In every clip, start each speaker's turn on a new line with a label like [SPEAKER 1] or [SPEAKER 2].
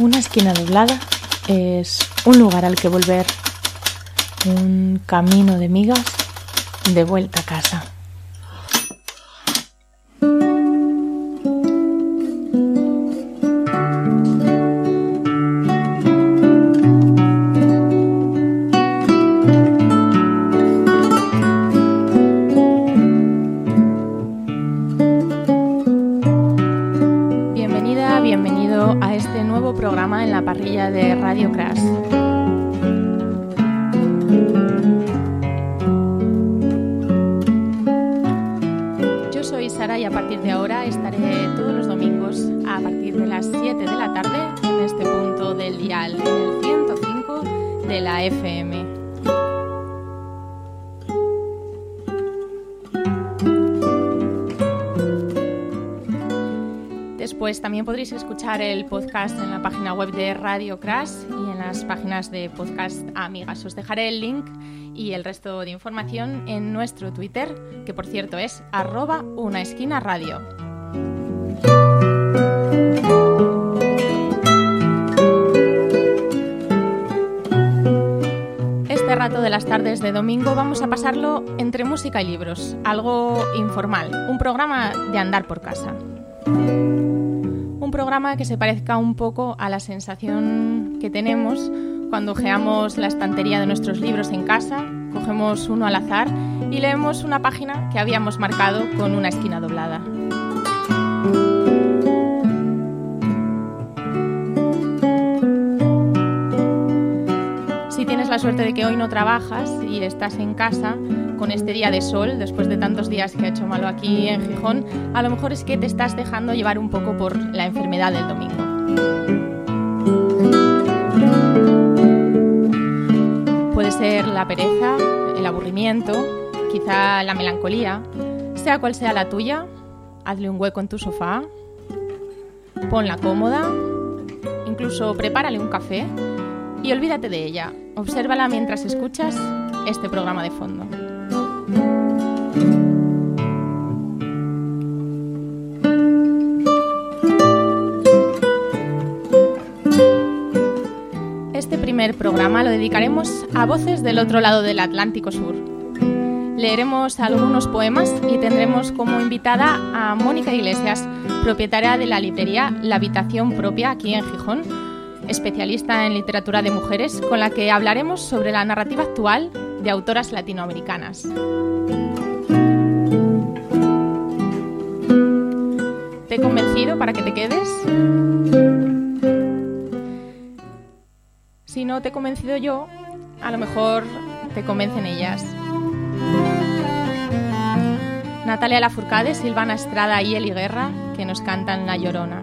[SPEAKER 1] Una esquina doblada es un lugar al que volver, un camino de migas de vuelta a casa. El podcast en la página web de Radio Crash y en las páginas de podcast amigas. Os dejaré el link y el resto de información en nuestro Twitter, que por cierto es arroba una esquina radio. Este rato de las tardes de domingo vamos a pasarlo entre música y libros, algo informal, un programa de andar por casa. Programa que se parezca un poco a la sensación que tenemos cuando ojeamos la estantería de nuestros libros en casa, cogemos uno al azar y leemos una página que habíamos marcado con una esquina doblada. Si tienes la suerte de que hoy no trabajas y estás en casa con este día de sol, después de tantos días que ha hecho malo aquí en Gijón, a lo mejor es que te estás dejando llevar un poco por la enfermedad del domingo. Puede ser la pereza, el aburrimiento, quizá la melancolía. Sea cual sea la tuya, hazle un hueco en tu sofá, ponla cómoda, incluso prepárale un café y olvídate de ella. Obsérvala mientras escuchas este programa de fondo. Primer programa lo dedicaremos a voces del otro lado del Atlántico Sur. Leeremos algunos poemas y tendremos como invitada a Mónica Iglesias, propietaria de la librería La Habitación Propia aquí en Gijón, especialista en literatura de mujeres, con la que hablaremos sobre la narrativa actual de autoras latinoamericanas. ¿Te he convencido para que te quedes? Si no te he convencido yo, a lo mejor te convencen ellas. Natalia Lafourcade, Silvana Estrada y Eli Guerra, que nos cantan La Llorona.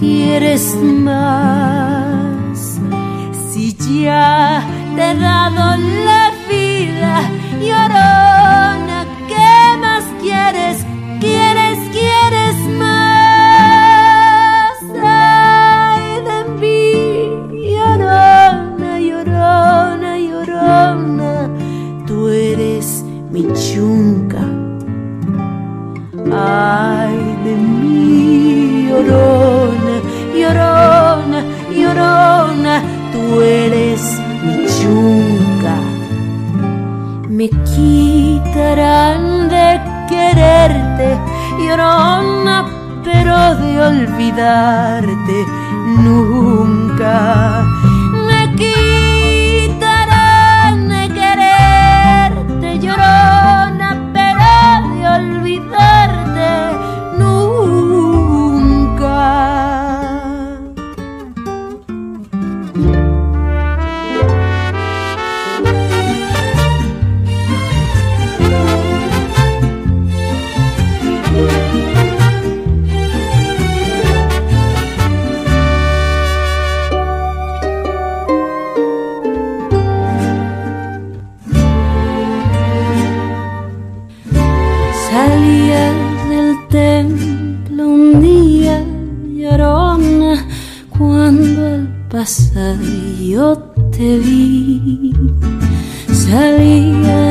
[SPEAKER 2] ¿Quieres más? Si ya te he dado la vida, llorona, ¿qué más quieres? ¿Quieres, quitarán de quererte, llorona, pero de olvidarte nunca.
[SPEAKER 3] Te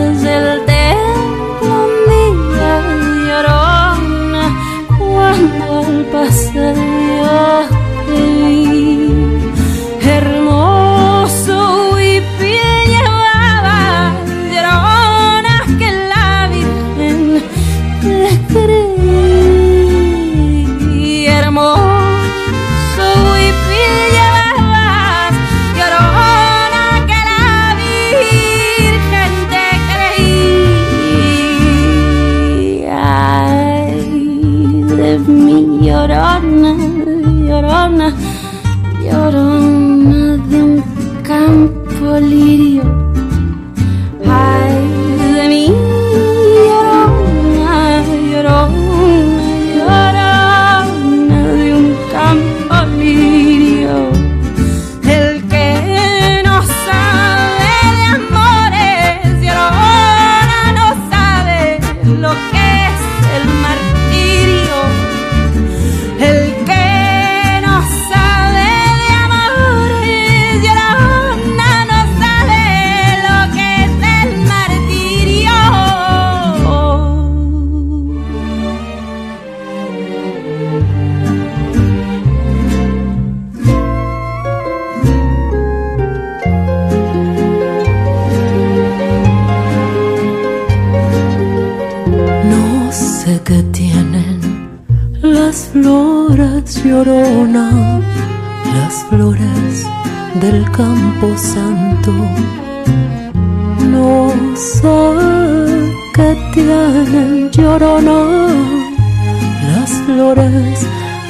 [SPEAKER 2] flores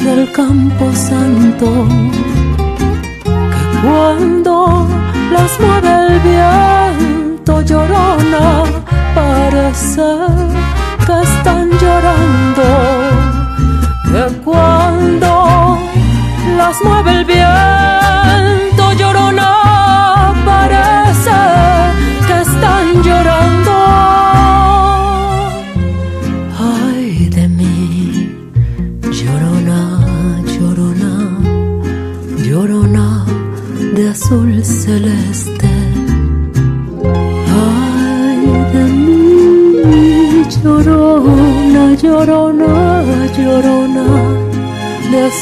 [SPEAKER 2] del campo santo. Que cuando las mueve el viento llorona, parece que están llorando. Que cuando las mueve el viento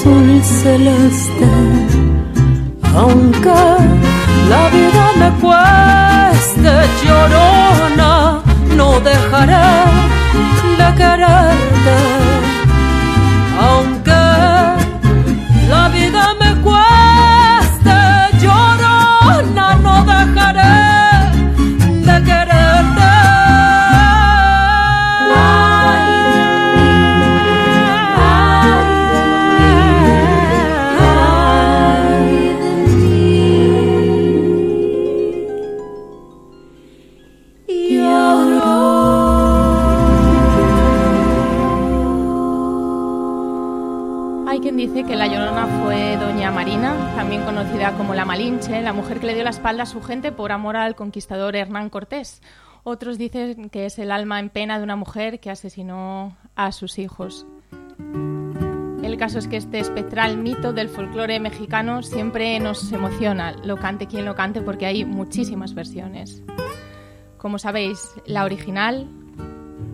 [SPEAKER 2] azul celeste. Aunque la vida me cueste llorona, no dejaré de quererte.
[SPEAKER 1] Como la Malinche, la mujer que le dio la espalda a su gente por amor al conquistador Hernán Cortés. Otros dicen que es el alma en pena de una mujer que asesinó a sus hijos. El caso es que este espectral mito del folclore mexicano siempre nos emociona, lo cante quien lo cante, porque hay muchísimas versiones. Como sabéis, la original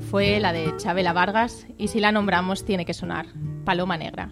[SPEAKER 1] fue la de Chabela Vargas y si la nombramos tiene que sonar Paloma Negra.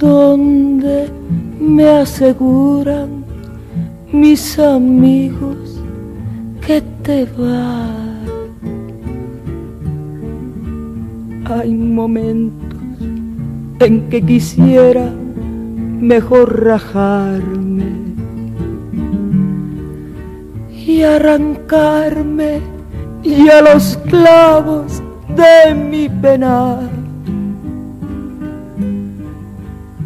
[SPEAKER 3] Donde me aseguran mis amigos que te vas. Hay momentos en que quisiera mejor rajarme
[SPEAKER 4] y arrancarme y a los clavos de mi penar.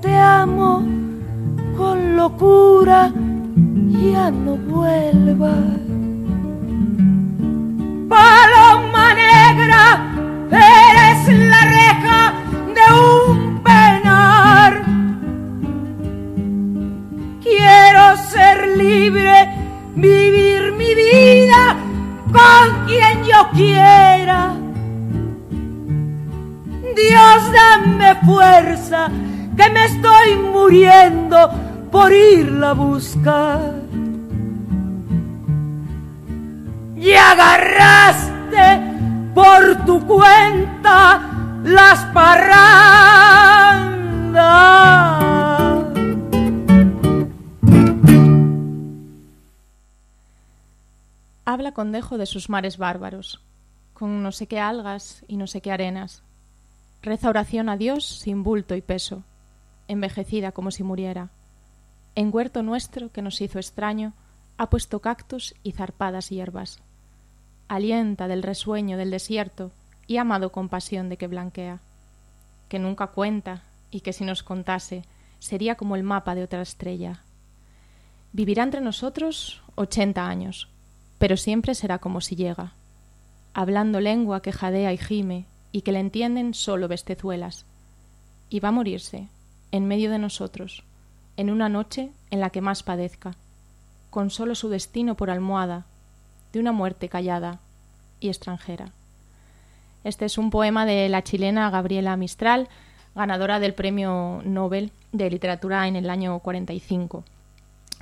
[SPEAKER 4] Te amo con locura, ya no vuelvas. Paloma negra, eres la reja de un penar Quiero ser libre, vivir mi vida con quien yo quiera. Dios, dame fuerza, que me estoy muriendo por irla a buscar. Y agarraste por tu cuenta las parrandas.
[SPEAKER 1] Habla con dejo de sus mares bárbaros, con no sé qué algas y no sé qué arenas. Reza oración a Dios sin bulto y peso, envejecida como si muriera. En huerto nuestro que nos hizo extraño, ha puesto cactus y zarpadas hierbas. Alienta del resueño del desierto y amado con pasión de que blanquea. Que nunca cuenta y que si nos contase sería como el mapa de otra estrella. Vivirá entre nosotros ochenta años pero siempre será como si llega, hablando lengua que jadea y gime y que le entienden solo bestezuelas, y va a morirse en medio de nosotros, en una noche en la que más padezca, con solo su destino por almohada, de una muerte callada y extranjera. Este es un poema de la chilena Gabriela Mistral, ganadora del Premio Nobel de Literatura en el año 45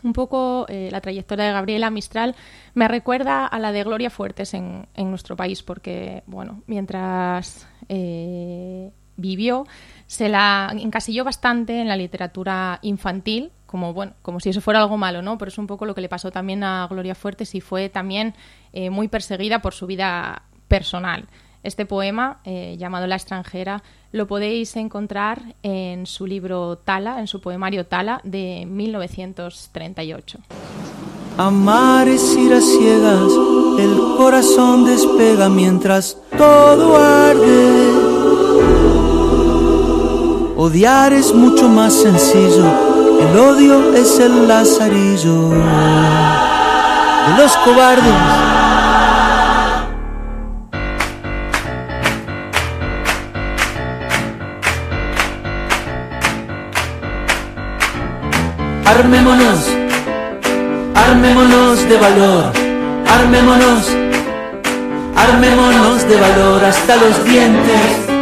[SPEAKER 1] un poco eh, la trayectoria de Gabriela Mistral me recuerda a la de Gloria Fuertes en, nuestro país, porque, bueno, mientras eh, vivió, se la encasilló bastante en la literatura infantil, como, bueno, como si eso fuera algo malo, ¿no? Pero es un poco lo que le pasó también a Gloria Fuertes y fue también eh, muy perseguida por su vida personal. Este poema, llamado La extranjera, lo podéis encontrar en su libro Tala, en su poemario Tala de 1938.
[SPEAKER 5] Amar es ir a ciegas, el corazón despega mientras todo arde. Odiar es mucho más sencillo, el odio es el lazarillo de los cobardes Armémonos, armémonos de valor, armémonos, armémonos de valor hasta los dientes.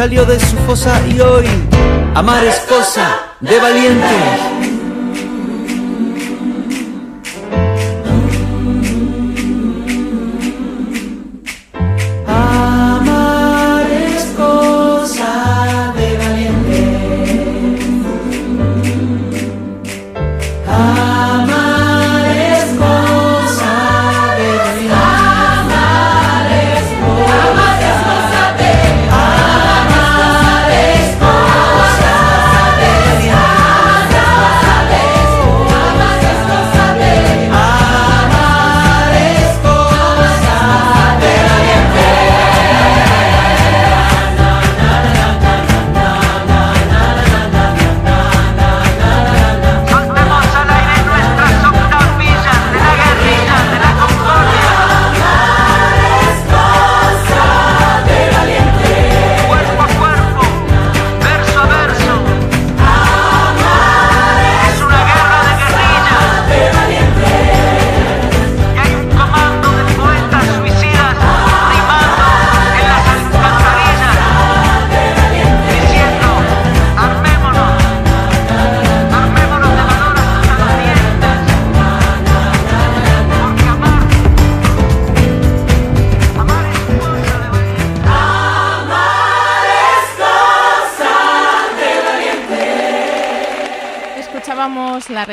[SPEAKER 6] salió de su fosa y hoy amar es cosa de valientes.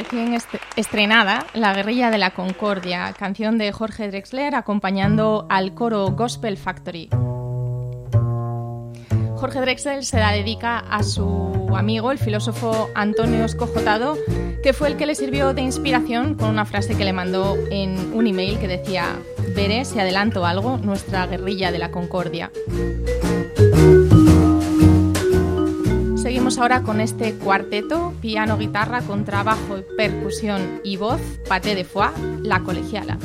[SPEAKER 1] Recién est- estrenada La guerrilla de la concordia, canción de Jorge Drexler acompañando al coro Gospel Factory. Jorge Drexler se la dedica a su amigo, el filósofo Antonio Escojotado, que fue el que le sirvió de inspiración con una frase que le mandó en un email que decía, veré si adelanto algo, nuestra guerrilla de la concordia. Ahora con este cuarteto, piano, guitarra, contrabajo, percusión y voz, paté de foie, la colegiala.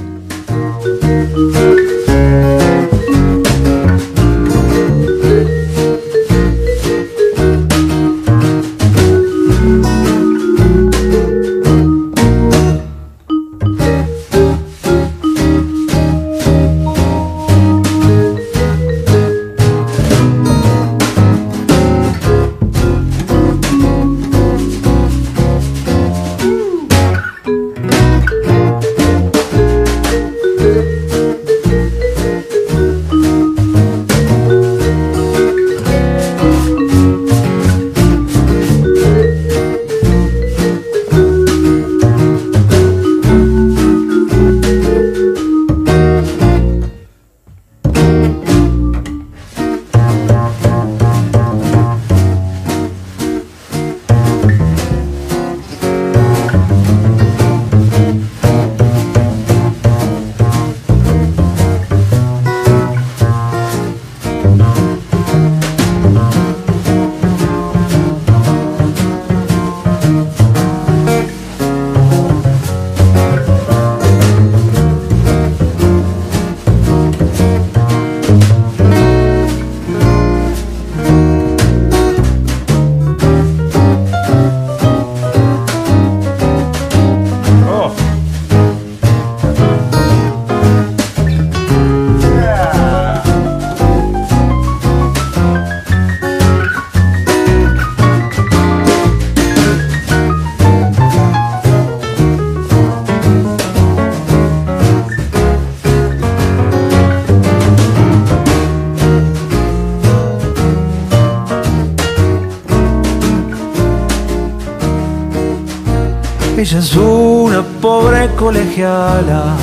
[SPEAKER 6] Ella es una pobre colegiala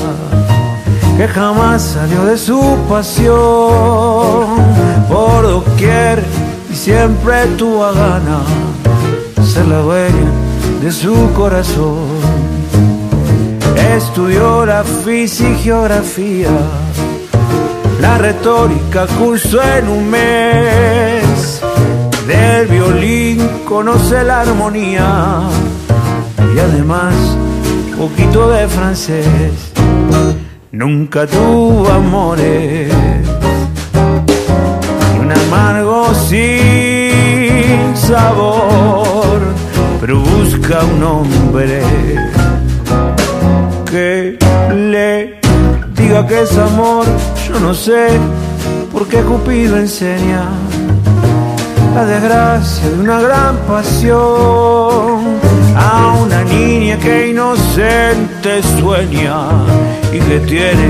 [SPEAKER 6] que jamás salió de su pasión. Por doquier y siempre tuvo a gana ser la dueña de su corazón. Estudió la física y geografía, la retórica cursó en un mes. Del violín conoce la armonía y además poquito de francés. Nunca tuvo amores y un amargo sin sabor. pero busca un hombre que le diga que es amor. Yo no sé por qué Cupido enseña la desgracia de una gran pasión a una niña que inocente sueña y que tiene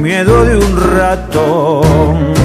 [SPEAKER 6] miedo de un ratón.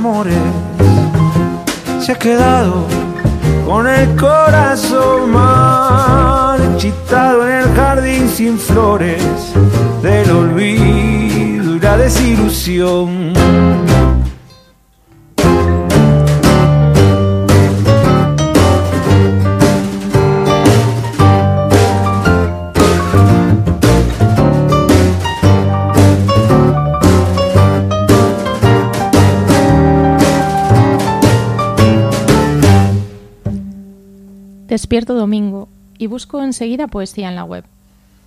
[SPEAKER 6] Amores se ha quedado con el corazón marchitado en el jardín sin flores del olvido y la desilusión.
[SPEAKER 1] Despierto domingo y busco enseguida poesía en la web.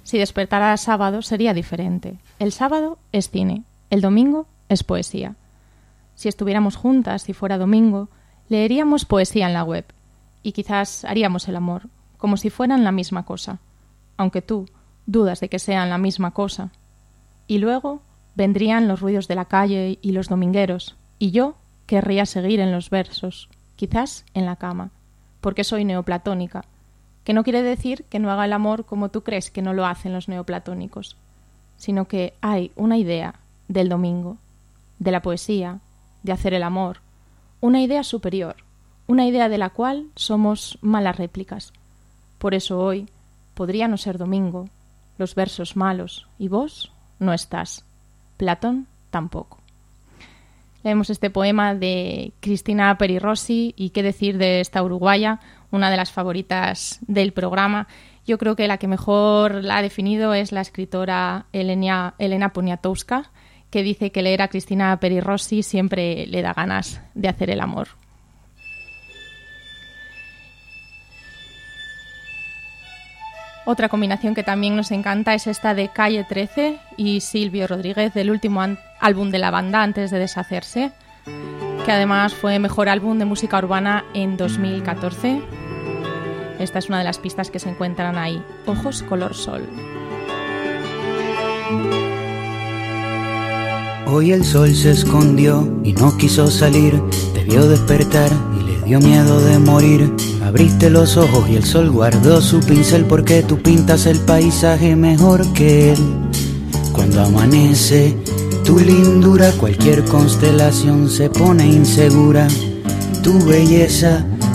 [SPEAKER 1] Si despertara sábado sería diferente. El sábado es cine, el domingo es poesía. Si estuviéramos juntas y fuera domingo, leeríamos poesía en la web y quizás haríamos el amor, como si fueran la misma cosa, aunque tú dudas de que sean la misma cosa. Y luego vendrían los ruidos de la calle y los domingueros, y yo querría seguir en los versos, quizás en la cama porque soy neoplatónica, que no quiere decir que no haga el amor como tú crees que no lo hacen los neoplatónicos, sino que hay una idea del domingo, de la poesía, de hacer el amor, una idea superior, una idea de la cual somos malas réplicas. Por eso hoy podría no ser domingo, los versos malos, y vos no estás, Platón tampoco. Leemos este poema de Cristina Perirossi y qué decir de esta uruguaya, una de las favoritas del programa. Yo creo que la que mejor la ha definido es la escritora Elena, Elena Poniatowska, que dice que leer a Cristina Perirossi siempre le da ganas de hacer el amor. Otra combinación que también nos encanta es esta de Calle 13 y Silvio Rodríguez del último álbum de la banda antes de deshacerse, que además fue mejor álbum de música urbana en 2014. Esta es una de las pistas que se encuentran ahí, Ojos color sol.
[SPEAKER 7] Hoy el sol se escondió y no quiso salir, debió despertar y le dio miedo de morir. Abriste los ojos y el sol guardó su pincel porque tú pintas el paisaje mejor que él. Cuando amanece, tu lindura, cualquier constelación se pone insegura. Tu belleza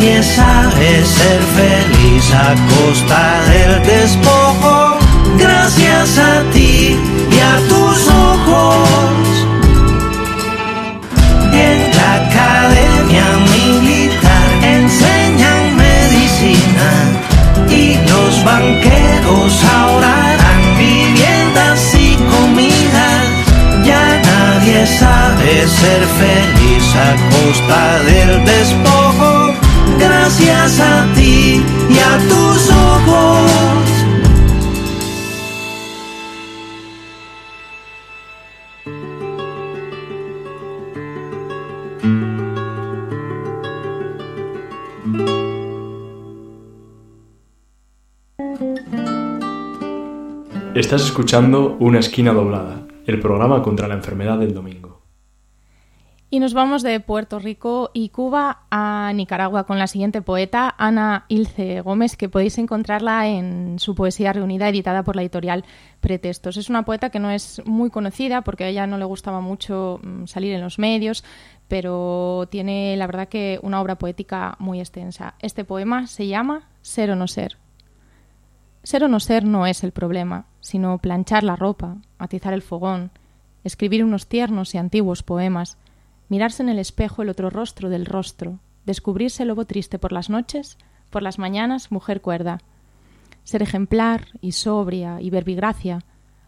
[SPEAKER 8] nadie sabe ser feliz a costa del despojo. Gracias a ti y a tus ojos. En la academia militar enseñan medicina y los banqueros ahora harán viviendas y comidas. Ya nadie sabe ser feliz a costa del despojo. Gracias a ti y a tus ojos.
[SPEAKER 9] Estás escuchando Una esquina doblada, el programa contra la enfermedad del domingo.
[SPEAKER 1] Y nos vamos de Puerto Rico y Cuba a Nicaragua con la siguiente poeta, Ana Ilce Gómez, que podéis encontrarla en su poesía reunida editada por la editorial Pretextos. Es una poeta que no es muy conocida porque a ella no le gustaba mucho mm, salir en los medios, pero tiene la verdad que una obra poética muy extensa. Este poema se llama Ser o no ser. Ser o no ser no es el problema, sino planchar la ropa, atizar el fogón, escribir unos tiernos y antiguos poemas, mirarse en el espejo el otro rostro del rostro, descubrirse lobo triste por las noches, por las mañanas mujer cuerda, ser ejemplar y sobria y verbigracia,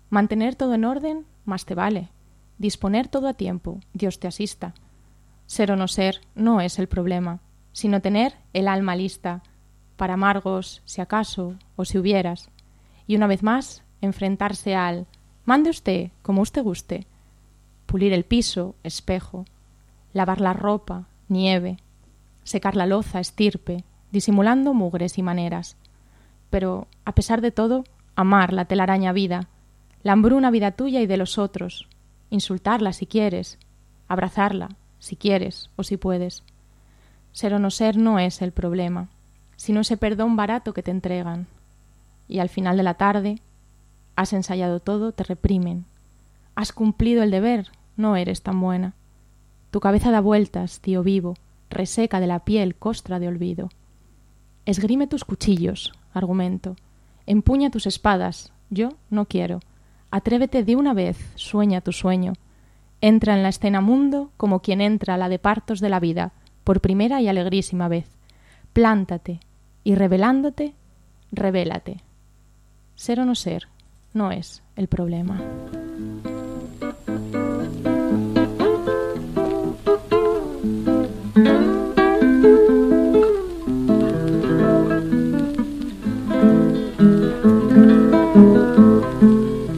[SPEAKER 1] mantener todo en orden, más te vale, disponer todo a tiempo, Dios te asista. Ser o no ser no es el problema, sino tener el alma lista, para amargos, si acaso, o si hubieras, y una vez más enfrentarse al mande usted como usted guste, pulir el piso, espejo, lavar la ropa, nieve, secar la loza, estirpe, disimulando mugres y maneras. Pero, a pesar de todo, amar la telaraña vida, la hambruna vida tuya y de los otros, insultarla si quieres, abrazarla si quieres o si puedes. Ser o no ser no es el problema, sino ese perdón barato que te entregan. Y al final de la tarde, has ensayado todo, te reprimen. Has cumplido el deber, no eres tan buena. Tu cabeza da vueltas, tío vivo, reseca de la piel, costra de olvido. Esgrime tus cuchillos, argumento. Empuña tus espadas, yo no quiero. Atrévete de una vez, sueña tu sueño. Entra en la escena mundo como quien entra a la de partos de la vida, por primera y alegrísima vez. Plántate, y revelándote, revélate. Ser o no ser no es el problema.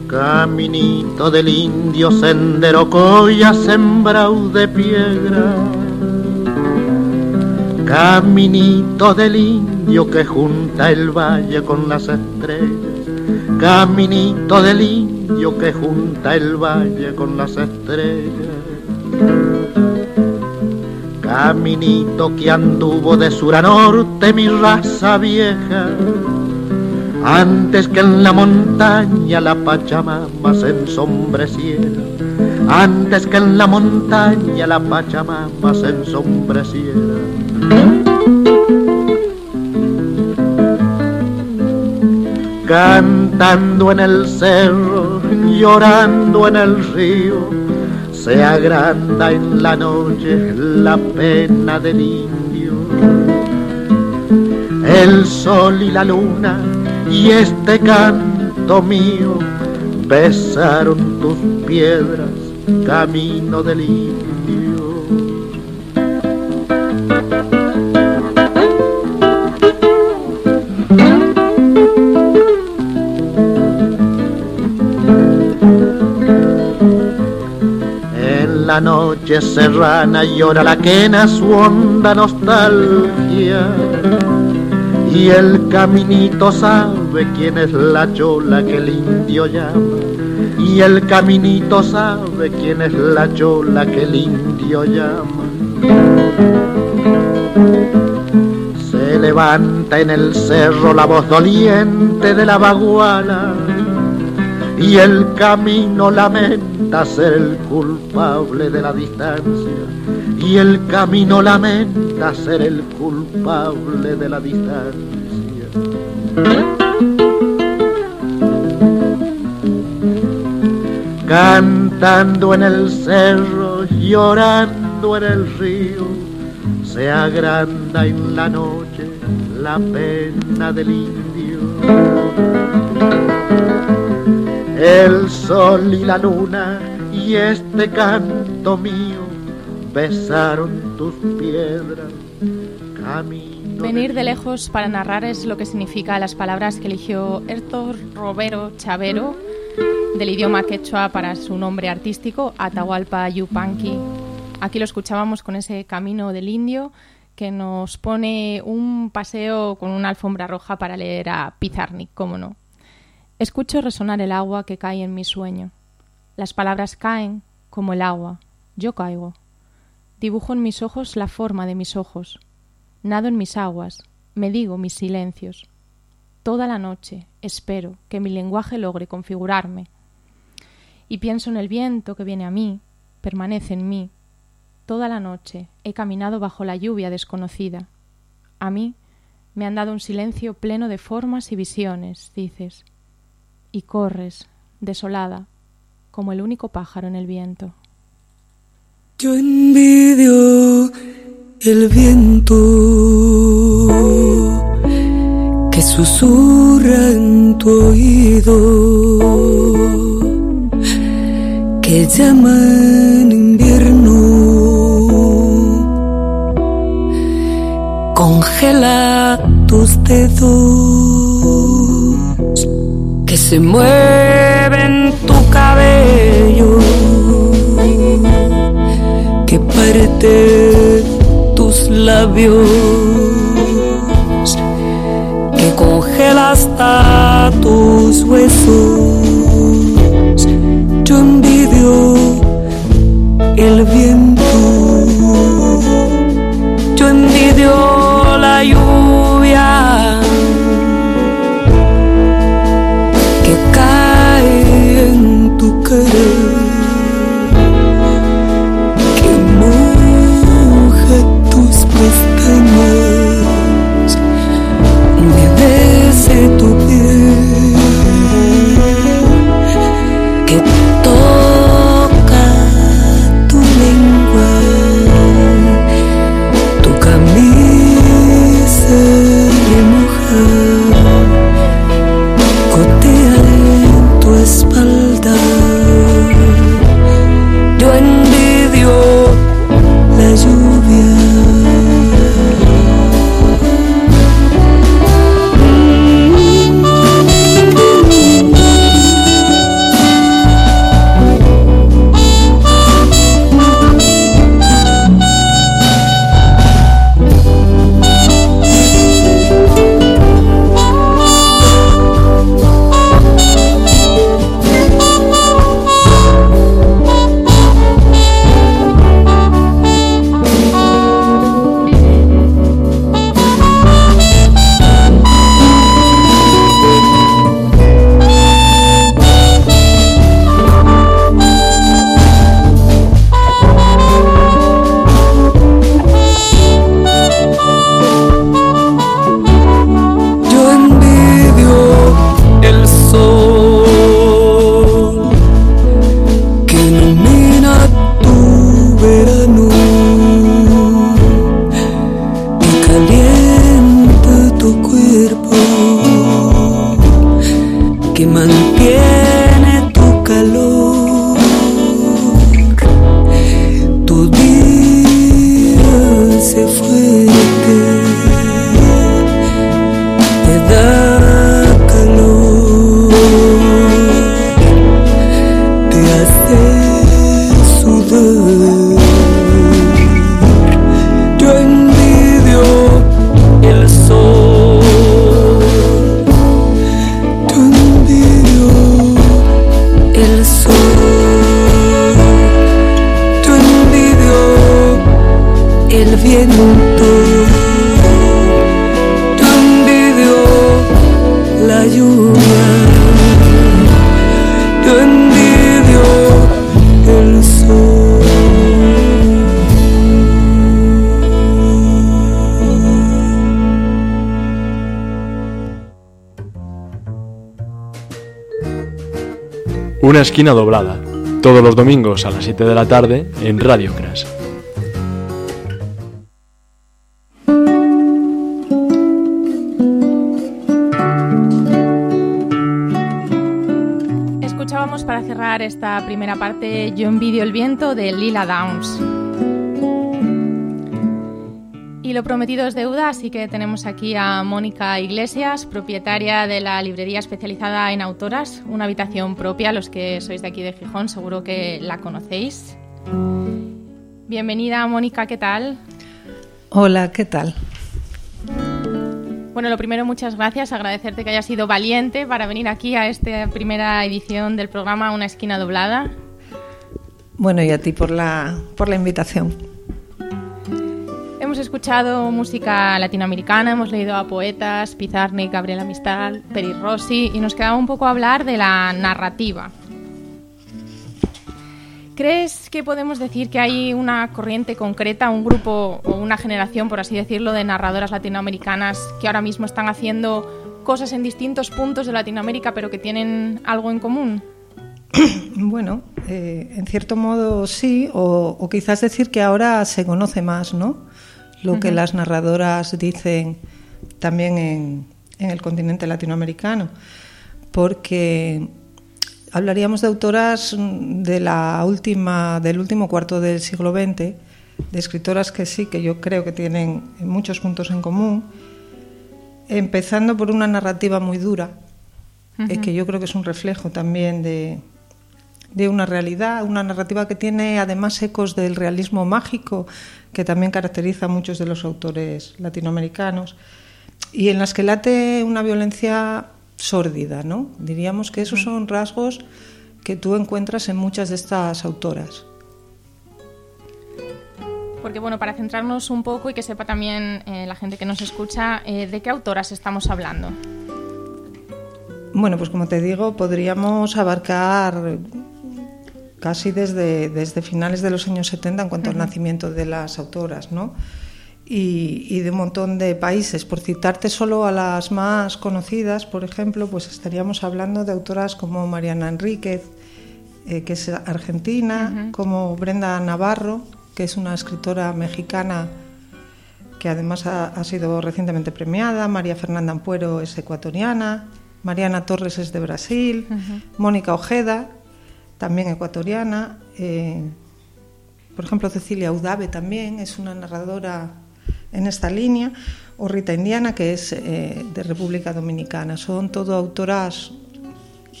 [SPEAKER 10] Caminito del indio, sendero coya sembrado de piedra. Caminito del indio que junta el valle con las estrellas. Caminito del indio que junta el valle con las estrellas. Caminito que anduvo de sur a norte mi raza vieja. Antes que en la montaña la Pachamama se ensombreciera. Antes que en la montaña la Pachamama se ensombreciera. Cantando en el cerro, llorando en el río, se agranda en la noche la pena del indio. El sol y la luna y este canto mío besaron tus piedras, camino del indio. Noche serrana llora la quena su honda nostalgia y el caminito sabe quién es la chola que el indio llama. Y el caminito sabe quién es la chola que el indio llama. Se levanta en el cerro la voz doliente de la baguala y el camino lamenta ser el culpable de la distancia y el camino lamenta ser el culpable de la distancia. Cantando en el cerro, llorando en el río, se agranda en la noche la pena del indio. El sol y la luna y este canto mío besaron tus piedras, camino.
[SPEAKER 1] Venir de lejos para narrar es lo que significa las palabras que eligió Héctor Robero Chavero del idioma quechua para su nombre artístico, Atahualpa Yupanqui. Aquí lo escuchábamos con ese camino del indio que nos pone un paseo con una alfombra roja para leer a Pizarnik, cómo no. Escucho resonar el agua que cae en mi sueño. Las palabras caen como el agua. Yo caigo. Dibujo en mis ojos la forma de mis ojos. Nado en mis aguas. Me digo mis silencios. Toda la noche espero que mi lenguaje logre configurarme. Y pienso en el viento que viene a mí, permanece en mí. Toda la noche he caminado bajo la lluvia desconocida. A mí me han dado un silencio pleno de formas y visiones, dices, y corres, desolada, como el único pájaro en el viento.
[SPEAKER 11] Yo envidio el viento que susurra en tu oído, que llama en invierno, congela tus dedos, se mueven tu cabello que parte tus labios, que congela hasta tus huesos. Yo envidio el viento,
[SPEAKER 9] esquina doblada, todos los domingos a las 7 de la tarde en Radio Crash.
[SPEAKER 1] Escuchábamos para cerrar esta primera parte Yo envidio el viento de Lila Downs. Lo prometido es deuda, así que tenemos aquí a Mónica Iglesias, propietaria de la librería especializada en autoras, una habitación propia, los que sois de aquí de Gijón seguro que la conocéis. Bienvenida Mónica, ¿qué tal?
[SPEAKER 12] Hola, ¿qué tal?
[SPEAKER 1] Bueno, lo primero, muchas gracias, agradecerte que hayas sido valiente para venir aquí a esta primera edición del programa Una esquina doblada.
[SPEAKER 12] Bueno, y a ti por la, por la invitación.
[SPEAKER 1] Hemos escuchado música latinoamericana, hemos leído a poetas, Pizarnik, Gabriela Mistral, Peri Rossi, y nos quedaba un poco hablar de la narrativa. ¿Crees que podemos decir que hay una corriente concreta, un grupo o una generación, por así decirlo, de narradoras latinoamericanas que ahora mismo están haciendo cosas en distintos puntos de Latinoamérica, pero que tienen algo en común?
[SPEAKER 12] Bueno, eh, en cierto modo sí, o, o quizás decir que ahora se conoce más, ¿no? Lo que las narradoras dicen también en, en el continente latinoamericano, porque hablaríamos de autoras de la última, del último cuarto del siglo XX, de escritoras que sí, que yo creo que tienen muchos puntos en común, empezando por una narrativa muy dura, eh,
[SPEAKER 1] Ujú.
[SPEAKER 12] que yo creo que es un reflejo también de, de una realidad, una narrativa que tiene además ecos del realismo mágico que también caracteriza a muchos de los autores latinoamericanos y en las que late una violencia sórdida, ¿no? Diríamos que esos son rasgos que tú encuentras en muchas de estas autoras.
[SPEAKER 1] Porque bueno, para centrarnos un poco y que sepa también eh, la gente que nos escucha, eh, ¿de qué autoras estamos hablando?
[SPEAKER 12] Bueno, pues como te digo, podríamos abarcar casi desde, desde finales de los años 70 en cuanto al nacimiento de las autoras, ¿no? Y, y de un montón de países. Por citarte solo a las más conocidas, por ejemplo, pues estaríamos hablando de autoras como Mariana Enríquez, eh, que es argentina, como Brenda Navarro, que es una escritora mexicana que además ha, ha sido recientemente premiada, María Fernanda Ampuero es ecuatoriana, Mariana Torres es de Brasil. Mónica Ojeda, también ecuatoriana, eh, por ejemplo Cecilia Udave también es una narradora en esta línea, o Rita Indiana, que es eh, de República Dominicana. Son todo autoras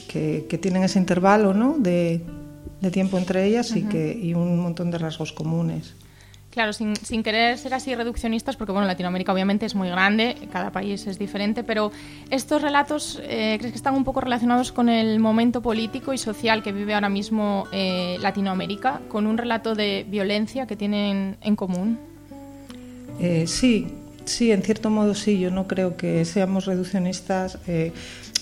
[SPEAKER 12] que, que tienen ese intervalo ¿no? de, de tiempo entre ellas y, que, y un montón de rasgos comunes.
[SPEAKER 1] Claro, sin, querer ser así reduccionistas, porque bueno, Latinoamérica obviamente es muy grande, cada país es diferente, pero estos relatos, eh, ¿crees que están un poco relacionados con el momento político y social que vive ahora mismo eh, Latinoamérica, con un relato de violencia que tienen en común?
[SPEAKER 12] Eh, sí, sí, en cierto modo sí. Yo no creo que seamos reduccionistas, eh,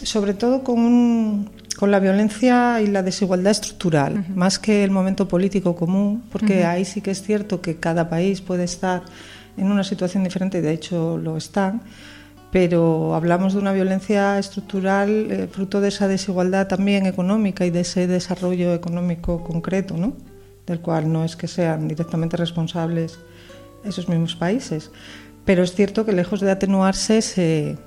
[SPEAKER 12] sobre todo con, un- con la violencia y la desigualdad estructural, más que el momento político común, porque ahí sí que es cierto que cada país puede estar en una situación diferente, y de hecho lo están. Pero hablamos de una violencia estructural eh, fruto de esa desigualdad también económica y de ese desarrollo económico concreto, ¿no? del cual no es que sean directamente responsables esos mismos países. Pero es cierto que lejos de atenuarse se,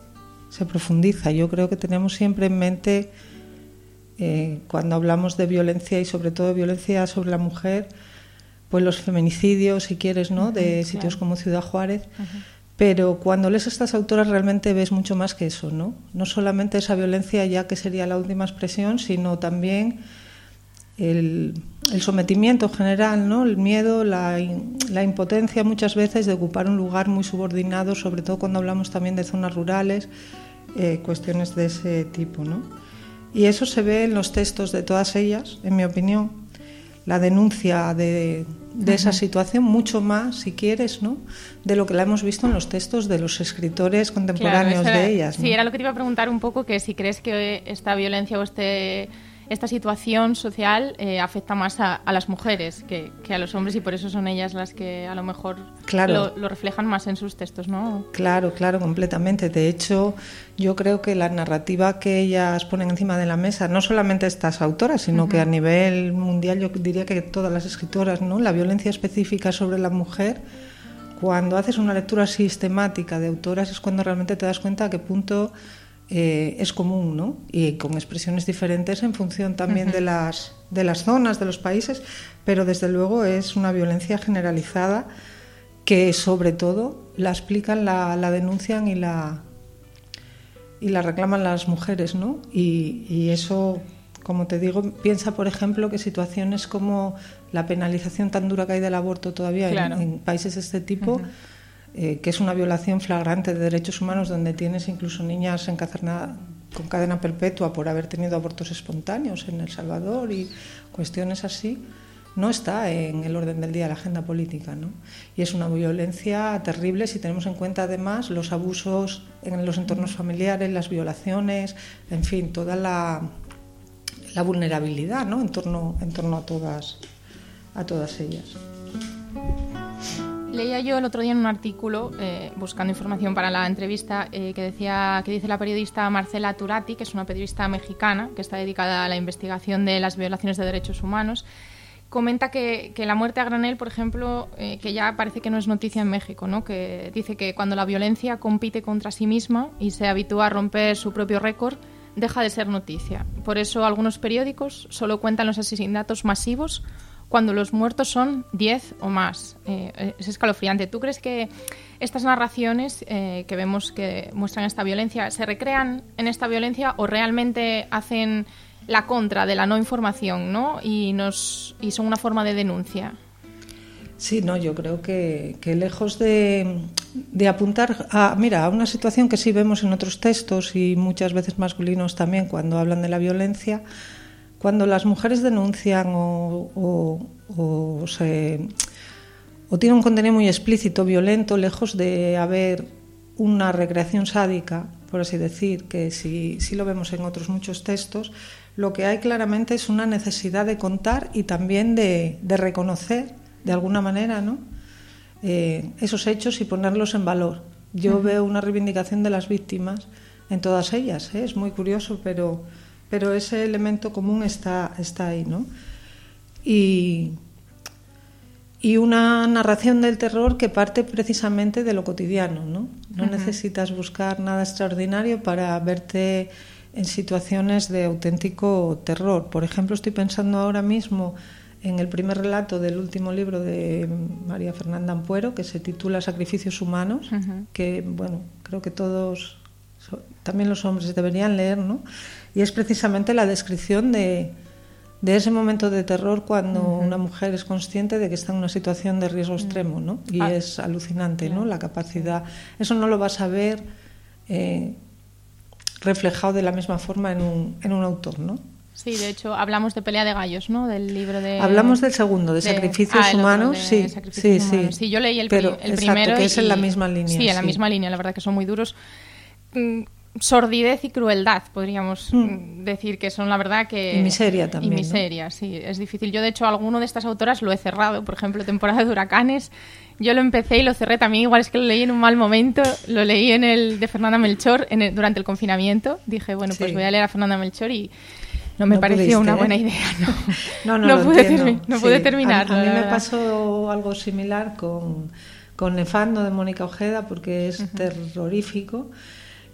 [SPEAKER 12] se profundiza. Yo creo que tenemos siempre en mente, eh, cuando hablamos de violencia y sobre todo de violencia sobre la mujer, pues los feminicidios, si quieres, ¿no? de sitios
[SPEAKER 1] claro.
[SPEAKER 12] como Ciudad Juárez. Pero cuando lees a estas autoras realmente ves mucho más que eso, ¿no? No solamente esa violencia ya que sería la última expresión, sino también el, el sometimiento general, ¿no? el miedo, la, in- la impotencia muchas veces de ocupar un lugar muy subordinado, sobre todo cuando hablamos también de zonas rurales, eh, cuestiones de ese tipo. ¿no? Y eso se ve en los textos de todas ellas, en mi opinión. La denuncia de, de esa situación, mucho más, si quieres, ¿no? de lo que la hemos visto en los textos de los escritores contemporáneos
[SPEAKER 1] Claro, eso era-
[SPEAKER 12] de ellas. ¿no?
[SPEAKER 1] Sí, era lo que te iba a preguntar un poco, que si crees que esta violencia o este, esta situación social eh, afecta más a, a las mujeres que, que a los hombres y por eso son ellas las que a lo mejor
[SPEAKER 12] Claro.
[SPEAKER 1] lo, lo reflejan más en sus textos, ¿no?
[SPEAKER 12] Claro, claro, completamente. De hecho, yo creo que la narrativa que ellas ponen encima de la mesa, no solamente estas autoras, sino que a nivel mundial yo diría que todas las escritoras, ¿no? La violencia específica sobre la mujer, cuando haces una lectura sistemática de autoras es cuando realmente te das cuenta a qué punto eh, es común, ¿no? Y con expresiones diferentes en función también de las de las zonas, de los países, pero desde luego es una violencia generalizada que sobre todo la explican, la, la denuncian y la y la reclaman las mujeres, ¿no? Y, y eso, como te digo, piensa, por ejemplo, que situaciones como la penalización tan dura que hay del aborto todavía
[SPEAKER 1] Claro.
[SPEAKER 12] en, países de este tipo, eh, que es una violación flagrante de derechos humanos, donde tienes incluso niñas encarceladas con cadena perpetua por haber tenido abortos espontáneos en El Salvador y cuestiones así, no está en el orden del día de la agenda política. ¿no? Y es una violencia terrible si tenemos en cuenta además los abusos en los entornos familiares, las violaciones, en fin, toda la, la vulnerabilidad ¿no? en, torno, en torno a todas, a todas ellas.
[SPEAKER 1] Leía yo el otro día en un artículo, eh, buscando información para la entrevista, eh, que decía que dice la periodista Marcela Turati, que es una periodista mexicana que está dedicada a la investigación de las violaciones de derechos humanos, comenta que, que la muerte a granel, por ejemplo, eh, que ya parece que no es noticia en México, ¿no? que dice que cuando la violencia compite contra sí misma y se habitúa a romper su propio récord, deja de ser noticia. Por eso algunos periódicos solo cuentan los asesinatos masivos cuando los muertos son 10 o más. Eh, es escalofriante. ¿Tú crees que estas narraciones eh, que vemos que muestran esta violencia se recrean en esta violencia o realmente hacen la contra de la no información ¿no? Y, nos, y son una forma de denuncia?
[SPEAKER 12] Sí, no, yo creo que, que lejos de, de apuntar a, mira, a una situación que sí vemos en otros textos y muchas veces masculinos también cuando hablan de la violencia, cuando las mujeres denuncian o, o, o se, o tienen un contenido muy explícito, violento, lejos de haber una recreación sádica, por así decir, que si, si lo vemos en otros muchos textos, lo que hay claramente es una necesidad de contar y también de, de reconocer, de alguna manera, ¿no? Eh, esos hechos y ponerlos en valor. Yo veo una reivindicación de las víctimas en todas ellas, ¿eh? es muy curioso, pero, pero ese elemento común está, está ahí, ¿no? Y, y una narración del terror que parte precisamente de lo cotidiano, ¿no? No necesitas buscar nada extraordinario para verte en situaciones de auténtico terror. Por ejemplo, estoy pensando ahora mismo en el primer relato del último libro de María Fernanda Ampuero, que se titula Sacrificios Humanos, que, bueno, creo que todos, también los hombres, deberían leer, ¿no? Y es precisamente la descripción de, de ese momento de terror cuando una mujer es consciente de que está en una situación de riesgo extremo, ¿no? Y
[SPEAKER 1] Ah.
[SPEAKER 12] es alucinante, ¿no? La capacidad. Eso no lo vas a ver eh, reflejado de la misma forma en un, en un autor, ¿no?
[SPEAKER 1] Sí, de hecho, hablamos de Pelea de Gallos, ¿no? Del libro de...
[SPEAKER 12] Hablamos del segundo, de, Sacrificios
[SPEAKER 1] ah,
[SPEAKER 12] Humanos,
[SPEAKER 1] de
[SPEAKER 12] sí,
[SPEAKER 1] Sacrificios
[SPEAKER 12] sí, sí.
[SPEAKER 1] Humanos. Sí, yo leí el, pri-
[SPEAKER 12] Pero,
[SPEAKER 1] el
[SPEAKER 12] exacto,
[SPEAKER 1] primero.
[SPEAKER 12] que es en la misma línea.
[SPEAKER 1] Sí, en la misma línea, la verdad que son muy duros. Sordidez y crueldad, podríamos mm, decir que son la verdad que...
[SPEAKER 12] Y miseria también,
[SPEAKER 1] Y
[SPEAKER 12] ¿no?
[SPEAKER 1] miseria, sí, es difícil. Yo, de hecho, alguno de estas autoras lo he cerrado, por ejemplo, temporada de huracanes. Yo lo empecé y lo cerré también, igual es que lo leí en un mal momento. Lo leí en el de Fernanda Melchor en el- durante el confinamiento. Dije, bueno, pues voy a leer a Fernanda Melchor y no me
[SPEAKER 12] No
[SPEAKER 1] pareció
[SPEAKER 12] pudiste,
[SPEAKER 1] una
[SPEAKER 12] ¿eh?
[SPEAKER 1] buena idea, ¿no?
[SPEAKER 12] No, no,
[SPEAKER 1] No pude termi- no
[SPEAKER 12] sí.
[SPEAKER 1] pude
[SPEAKER 12] A-
[SPEAKER 1] terminarlo,
[SPEAKER 12] A, mí me pasó algo similar con, con Nefando de Mónica Ojeda porque es terrorífico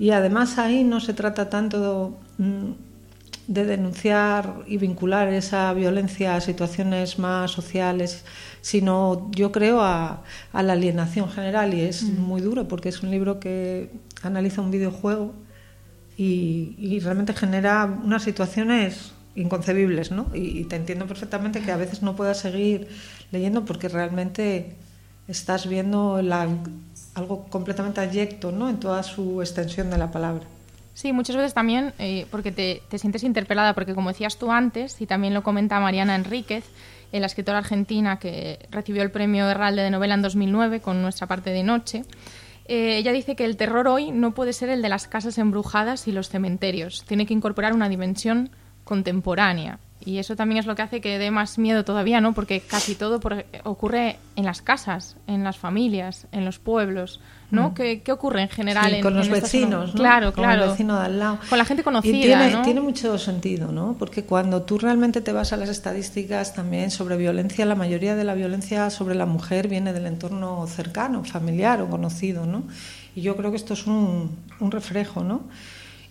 [SPEAKER 12] y además ahí no se trata tanto mm, de denunciar y vincular esa violencia a situaciones más sociales, sino yo creo a, a la alienación general y es muy duro porque es un libro que analiza un videojuego y, y realmente genera unas situaciones inconcebibles, ¿no? Y, y te entiendo perfectamente que a veces no puedas seguir leyendo porque realmente estás viendo la- algo completamente abyecto, ¿no? En toda su extensión de la palabra.
[SPEAKER 1] Sí, muchas veces también eh, porque te, te, sientes interpelada, porque como decías tú antes, y también lo comenta Mariana Enríquez, eh, la escritora argentina que recibió el premio Herralde de novela en 2009 con nuestra parte de noche, eh, ella dice que el terror hoy no puede ser el de las casas embrujadas y los cementerios, tiene que incorporar una dimensión contemporánea. Y eso también es lo que hace que dé más miedo todavía, ¿no? Porque casi todo por, ocurre en las casas, en las familias, en los pueblos, ¿no? Mm. ¿Qué, ¿Qué, ocurre en general?
[SPEAKER 12] Sí,
[SPEAKER 1] en,
[SPEAKER 12] con los
[SPEAKER 1] en
[SPEAKER 12] vecinos, ¿no?
[SPEAKER 1] Claro,
[SPEAKER 12] con
[SPEAKER 1] claro.
[SPEAKER 12] el vecino de al lado.
[SPEAKER 1] Con la gente conocida,
[SPEAKER 12] y tiene,
[SPEAKER 1] ¿no?
[SPEAKER 12] tiene mucho sentido, ¿no? Porque cuando tú realmente te vas a las estadísticas también sobre violencia, la mayoría de la violencia sobre la mujer viene del entorno cercano, familiar o conocido, ¿no? Y yo creo que esto es un, un reflejo, ¿no?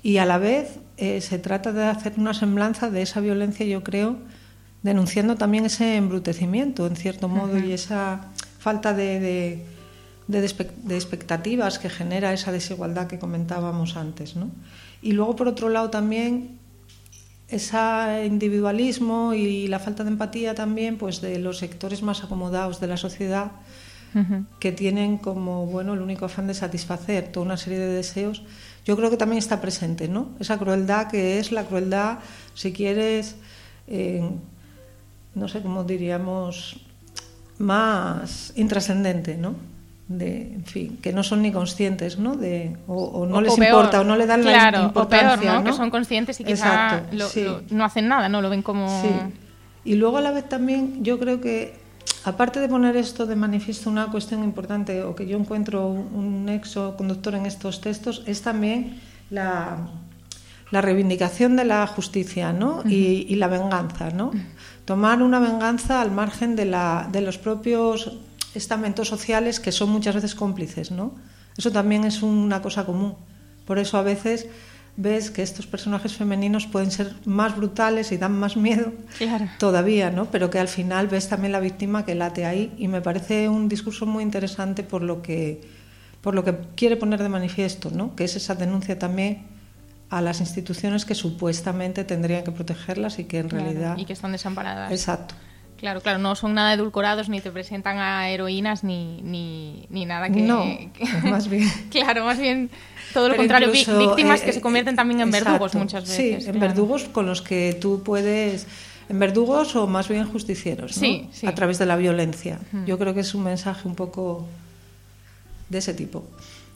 [SPEAKER 12] Y a la vez eh, se trata de hacer una semblanza de esa violencia, yo creo, denunciando también ese embrutecimiento, en cierto modo, uh -huh. y esa falta de, de, de, de, expectativas que genera esa desigualdad que comentábamos antes. ¿no? Y luego, por otro lado, también ese individualismo y la falta de empatía también pues, de los sectores más acomodados de la sociedad uh -huh. que tienen como bueno el único afán de satisfacer toda una serie de deseos yo creo que también está presente no esa crueldad que es la crueldad si quieres eh, no sé cómo diríamos, más intrascendente, ¿no? De, en fin, que no son ni conscientes, ¿no? De, o, o no
[SPEAKER 1] o,
[SPEAKER 12] les
[SPEAKER 1] o peor,
[SPEAKER 12] importa, o no le dan
[SPEAKER 1] claro,
[SPEAKER 12] la importancia,
[SPEAKER 1] o peor, ¿no?
[SPEAKER 12] ¿no?
[SPEAKER 1] Que son conscientes y quizá
[SPEAKER 12] Exacto,
[SPEAKER 1] lo,
[SPEAKER 12] sí.
[SPEAKER 1] lo, no hacen nada, ¿no? Lo ven como...
[SPEAKER 12] Sí. Y luego a la vez también yo creo que, aparte de poner esto de manifiesto una cuestión importante, o que yo encuentro un nexo conductor en estos textos, es también la, la reivindicación de la justicia, ¿no? Uh -huh. y, y la venganza, ¿no? tomar una venganza al margen de, la, de los propios estamentos sociales que son muchas veces cómplices, ¿no? Eso también es una cosa común. Por eso a veces ves que estos personajes femeninos pueden ser más brutales y dan más miedo
[SPEAKER 1] claro.
[SPEAKER 12] todavía, ¿no? Pero que al final ves también la víctima que late ahí y me parece un discurso muy interesante por lo que por lo que quiere poner de manifiesto, ¿no? Que es esa denuncia también a las instituciones que supuestamente tendrían que protegerlas y que en
[SPEAKER 1] claro,
[SPEAKER 12] realidad
[SPEAKER 1] y que están desamparadas.
[SPEAKER 12] Exacto.
[SPEAKER 1] Claro, claro, no son nada edulcorados ni te presentan a heroínas ni, ni, ni nada que...
[SPEAKER 12] No,
[SPEAKER 1] que...
[SPEAKER 12] más bien...
[SPEAKER 1] claro, más bien todo lo
[SPEAKER 12] Pero
[SPEAKER 1] contrario,
[SPEAKER 12] incluso,
[SPEAKER 1] víctimas
[SPEAKER 12] eh,
[SPEAKER 1] que se convierten también en
[SPEAKER 12] exacto,
[SPEAKER 1] verdugos muchas veces.
[SPEAKER 12] Sí, en
[SPEAKER 1] claro.
[SPEAKER 12] verdugos con los que tú puedes... En verdugos o más bien justicieros, ¿no?
[SPEAKER 1] Sí, sí.
[SPEAKER 12] A través de la violencia. Yo creo que es un mensaje un poco de ese tipo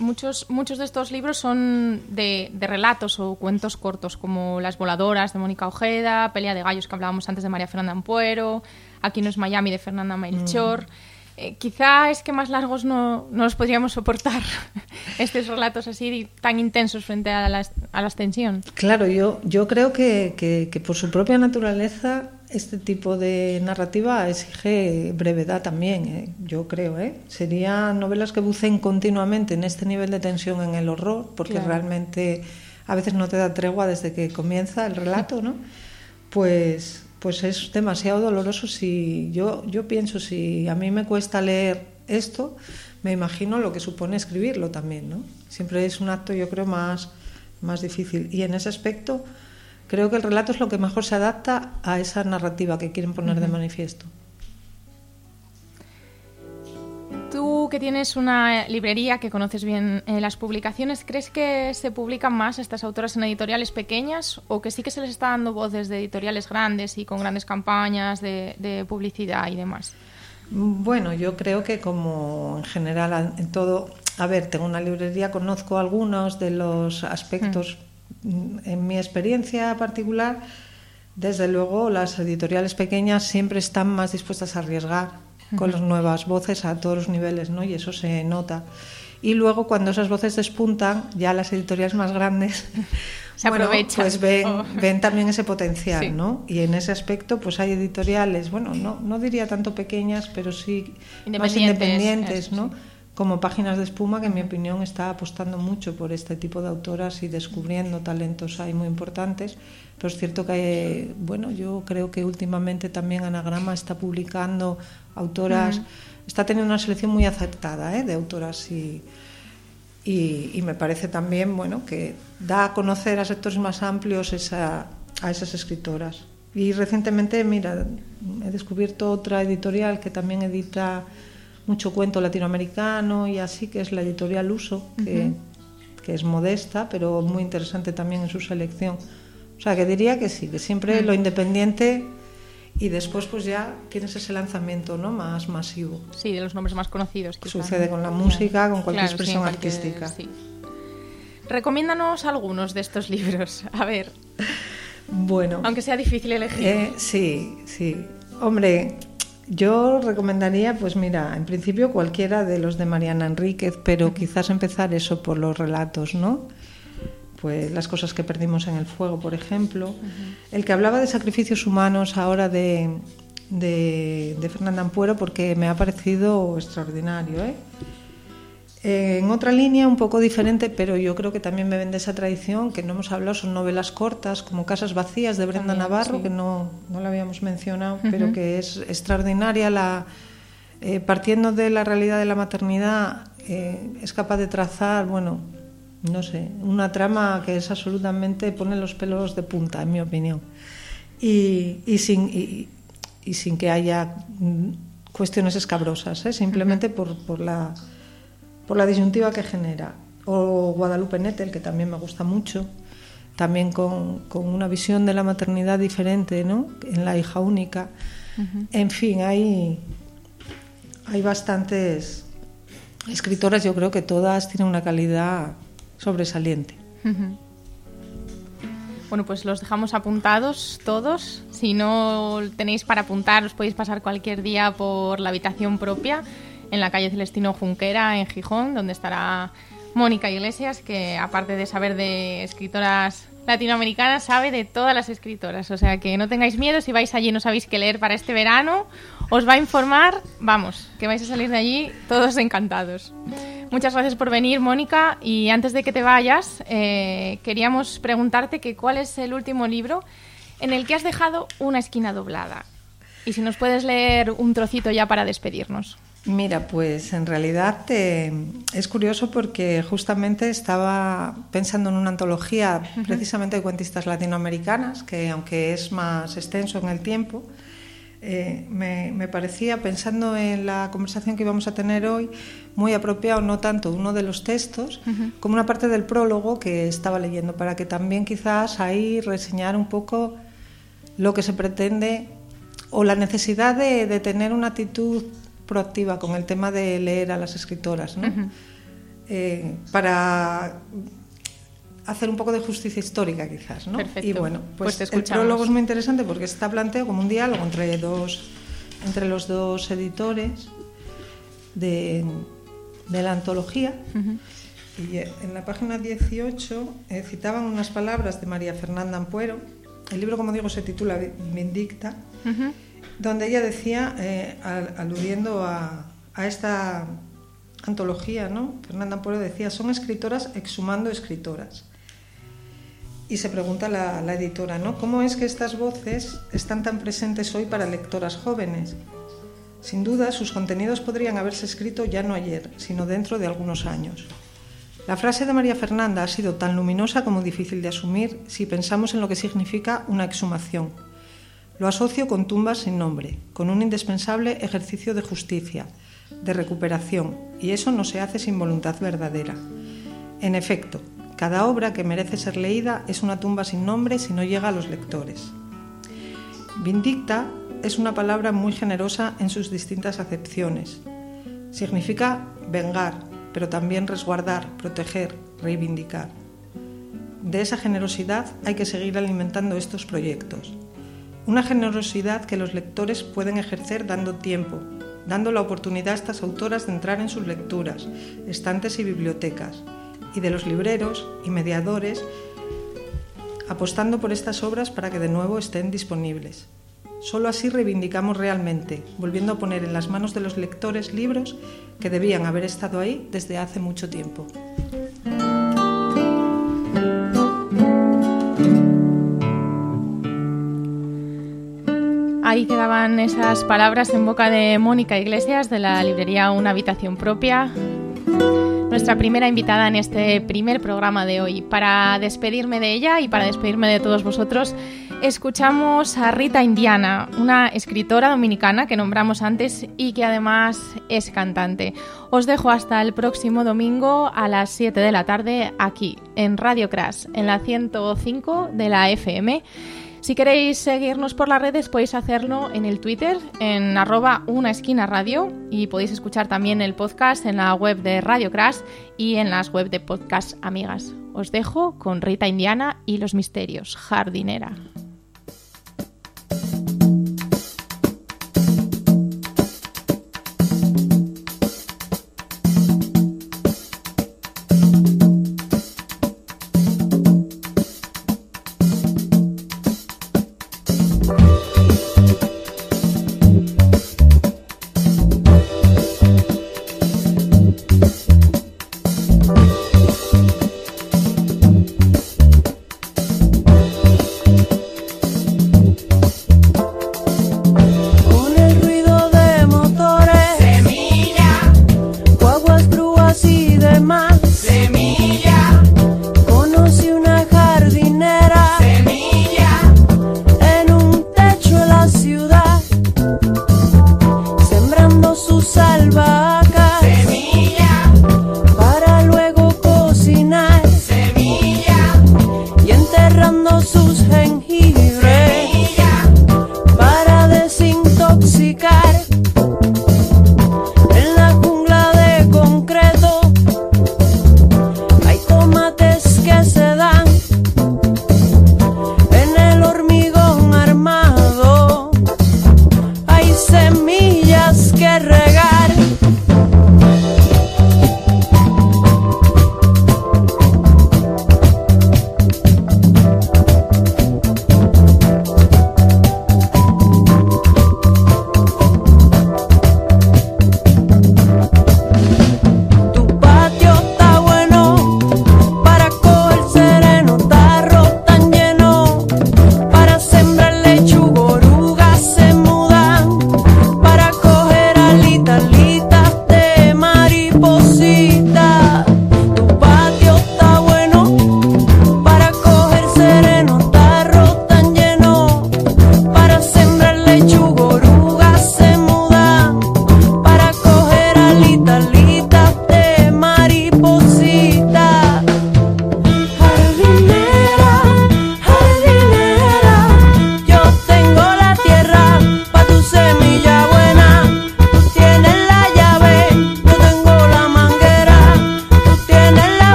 [SPEAKER 1] muchos, muchos de estos libros son de, de, relatos o cuentos cortos, como Las voladoras de Mónica Ojeda, Pelea de gallos que hablábamos antes de María Fernanda Ampuero, Aquí no es Miami de Fernanda Melchor. Mm. Eh, quizá es que más largos no, no los podríamos soportar, estos relatos así tan intensos frente a la, a la extensión.
[SPEAKER 12] Claro, yo, yo creo que, que, que por su propia naturaleza este tipo de narrativa exige brevedad también, ¿eh? yo creo. ¿eh? Serían novelas que bucen continuamente en este nivel de tensión en el horror, porque claro. realmente a veces no te da tregua desde que comienza el relato, ¿no? Pues, pues es demasiado doloroso. Si yo, yo pienso, si a mí me cuesta leer esto, me imagino lo que supone escribirlo también, ¿no? Siempre es un acto, yo creo, más, más difícil. Y en ese aspecto creo que el relato es lo que mejor se adapta a esa narrativa que quieren poner uh -huh. de manifiesto.
[SPEAKER 1] Tú que tienes una librería, que conoces bien eh, las publicaciones, ¿crees que se publican más estas autoras en editoriales pequeñas o que sí que se les está dando voz desde editoriales grandes y con grandes campañas de, de publicidad y demás?
[SPEAKER 12] Bueno, yo creo que como en general en todo, a ver, tengo una librería, conozco algunos de los aspectos mm. En mi experiencia particular, desde luego las editoriales pequeñas siempre están más dispuestas a arriesgar con las nuevas voces a todos los niveles, ¿no? Y eso se nota. Y luego cuando esas voces despuntan, ya las editoriales más grandes
[SPEAKER 1] se
[SPEAKER 12] bueno,
[SPEAKER 1] aprovechan.
[SPEAKER 12] Pues ven,
[SPEAKER 1] oh.
[SPEAKER 12] ven también ese potencial,
[SPEAKER 1] sí.
[SPEAKER 12] ¿no? Y en ese aspecto, pues hay editoriales, bueno, no, no diría tanto pequeñas, pero sí
[SPEAKER 1] independientes,
[SPEAKER 12] más independientes,
[SPEAKER 1] eso,
[SPEAKER 12] ¿no?
[SPEAKER 1] Sí.
[SPEAKER 12] Como Páginas de Espuma, que en mi opinión está apostando mucho por este tipo de autoras y descubriendo talentos ahí muy importantes. Pero es cierto que, bueno, yo creo que últimamente también Anagrama está publicando autoras, uh -huh. está teniendo una selección muy acertada ¿eh? de autoras y, y, y, me parece también, bueno, que da a conocer a sectores más amplios esa, a esas escritoras. Y recientemente, mira, he descubierto otra editorial que también edita mucho cuento latinoamericano y así, que es la editorial Uso, que uh -huh. que es modesta, pero muy interesante también en su selección. O sea, que diría que sí, que siempre lo independiente y después pues ya tienes ese lanzamiento ¿no? más masivo.
[SPEAKER 1] Sí, de los nombres más conocidos. quizá,
[SPEAKER 12] Sucede con la música, con cualquier
[SPEAKER 1] Claro,
[SPEAKER 12] expresión artística.
[SPEAKER 1] sí. Recomiéndanos algunos de estos libros. A ver,
[SPEAKER 12] Bueno,
[SPEAKER 1] aunque sea difícil elegir.
[SPEAKER 12] eh, sí, sí. Hombre, yo recomendaría, pues mira, en principio cualquiera de los de Mariana Enríquez, pero quizás empezar eso por los relatos, ¿no? Pues las cosas que perdimos en el fuego, por ejemplo. El que hablaba de sacrificios humanos ahora de, de, de Fernanda Ampuero, porque me ha parecido extraordinario, ¿eh? En otra línea, un poco diferente, pero yo creo que también me vende esa tradición, que no hemos hablado, son novelas cortas, como Casas Vacías de Brenda
[SPEAKER 1] También,
[SPEAKER 12] Navarro,
[SPEAKER 1] sí.
[SPEAKER 12] que no, no la habíamos mencionado, pero que es extraordinaria. La, eh, partiendo de la realidad de la maternidad, eh, es capaz de trazar, bueno, no sé, una trama que es absolutamente, pone los pelos de punta, en mi opinión. Y, y sin, y, y sin que haya mm, cuestiones escabrosas, ¿eh? simplemente por, por la por la disyuntiva que genera. O Guadalupe Nettel, que también me gusta mucho, también con, con una visión de la maternidad diferente, ¿no? En la hija única. En fin, hay, hay bastantes escritoras, yo creo que todas tienen una calidad sobresaliente.
[SPEAKER 1] Bueno, pues los dejamos apuntados todos. Si no tenéis para apuntar, os podéis pasar cualquier día por la habitación propia en la calle Celestino Junquera, en Gijón, donde estará Mónica Iglesias, que aparte de saber de escritoras latinoamericanas, sabe de todas las escritoras. O sea que no tengáis miedo si vais allí y no sabéis qué leer para este verano. Os va a informar, vamos, que vais a salir de allí todos encantados. Muchas gracias por venir, Mónica. Y antes de que te vayas, eh, queríamos preguntarte que cuál es el último libro en el que has dejado una esquina doblada. Y si nos puedes leer un trocito ya para despedirnos.
[SPEAKER 12] Mira, pues en realidad eh, es curioso porque justamente estaba pensando en una antología precisamente de cuentistas latinoamericanas, que aunque es más extenso en el tiempo, eh, me, me parecía, pensando en la conversación que íbamos a tener hoy, muy apropiado no tanto uno de los textos como una parte del prólogo que estaba leyendo, para que también quizás ahí reseñar un poco lo que se pretende o la necesidad de, de tener una actitud proactiva con el tema de leer a las escritoras, ¿no? Eh, para hacer un poco de justicia histórica quizás, ¿no?
[SPEAKER 1] Perfecto.
[SPEAKER 12] Y bueno,
[SPEAKER 1] Pues
[SPEAKER 12] pues, el prólogo es muy interesante porque está planteado como un diálogo entre dos entre los dos editores de, de la antología. Y eh, en la página 18 eh, citaban unas palabras de María Fernanda Ampuero. El libro, como digo, se titula Vi- Vindicta. Donde ella decía, eh, al- aludiendo a, a esta antología, ¿no? Fernanda Ampuero decía, son escritoras exhumando escritoras. Y se pregunta la, la editora, ¿no? ¿Cómo es que estas voces están tan presentes hoy para lectoras jóvenes? Sin duda, sus contenidos podrían haberse escrito ya no ayer, sino dentro de algunos años. La frase de María Fernanda ha sido tan luminosa como difícil de asumir si pensamos en lo que significa una exhumación. Lo asocio con tumbas sin nombre, con un indispensable ejercicio de justicia, de recuperación, y eso no se hace sin voluntad verdadera. En efecto, cada obra que merece ser leída es una tumba sin nombre si no llega a los lectores. Vindicta es una palabra muy generosa en sus distintas acepciones. Significa vengar, pero también resguardar, proteger, reivindicar. De esa generosidad hay que seguir alimentando estos proyectos. Una generosidad que los lectores pueden ejercer dando tiempo, dando la oportunidad a estas autoras de entrar en sus lecturas, estantes y bibliotecas, y de los libreros y mediadores apostando por estas obras para que de nuevo estén disponibles. Solo así reivindicamos realmente, volviendo a poner en las manos de los lectores libros que debían haber estado ahí desde hace mucho tiempo.
[SPEAKER 1] Ahí quedaban esas palabras en boca de Mónica Iglesias de la librería Una habitación propia. nuestra primera invitada en este primer programa de hoy. Para despedirme de ella y para despedirme de todos vosotros, escuchamos a Rita Indiana, una escritora dominicana que nombramos antes y que además es cantante. Os dejo hasta el próximo domingo a las 7 de la tarde aquí en Radio Crash, en la 105 de la FM. Si queréis seguirnos por las redes podéis hacerlo en el Twitter, en arroba una esquina radio y podéis escuchar también el podcast en la web de Radio Crash y en las web de podcast amigas. Os dejo con Rita Indiana y los misterios, jardinera.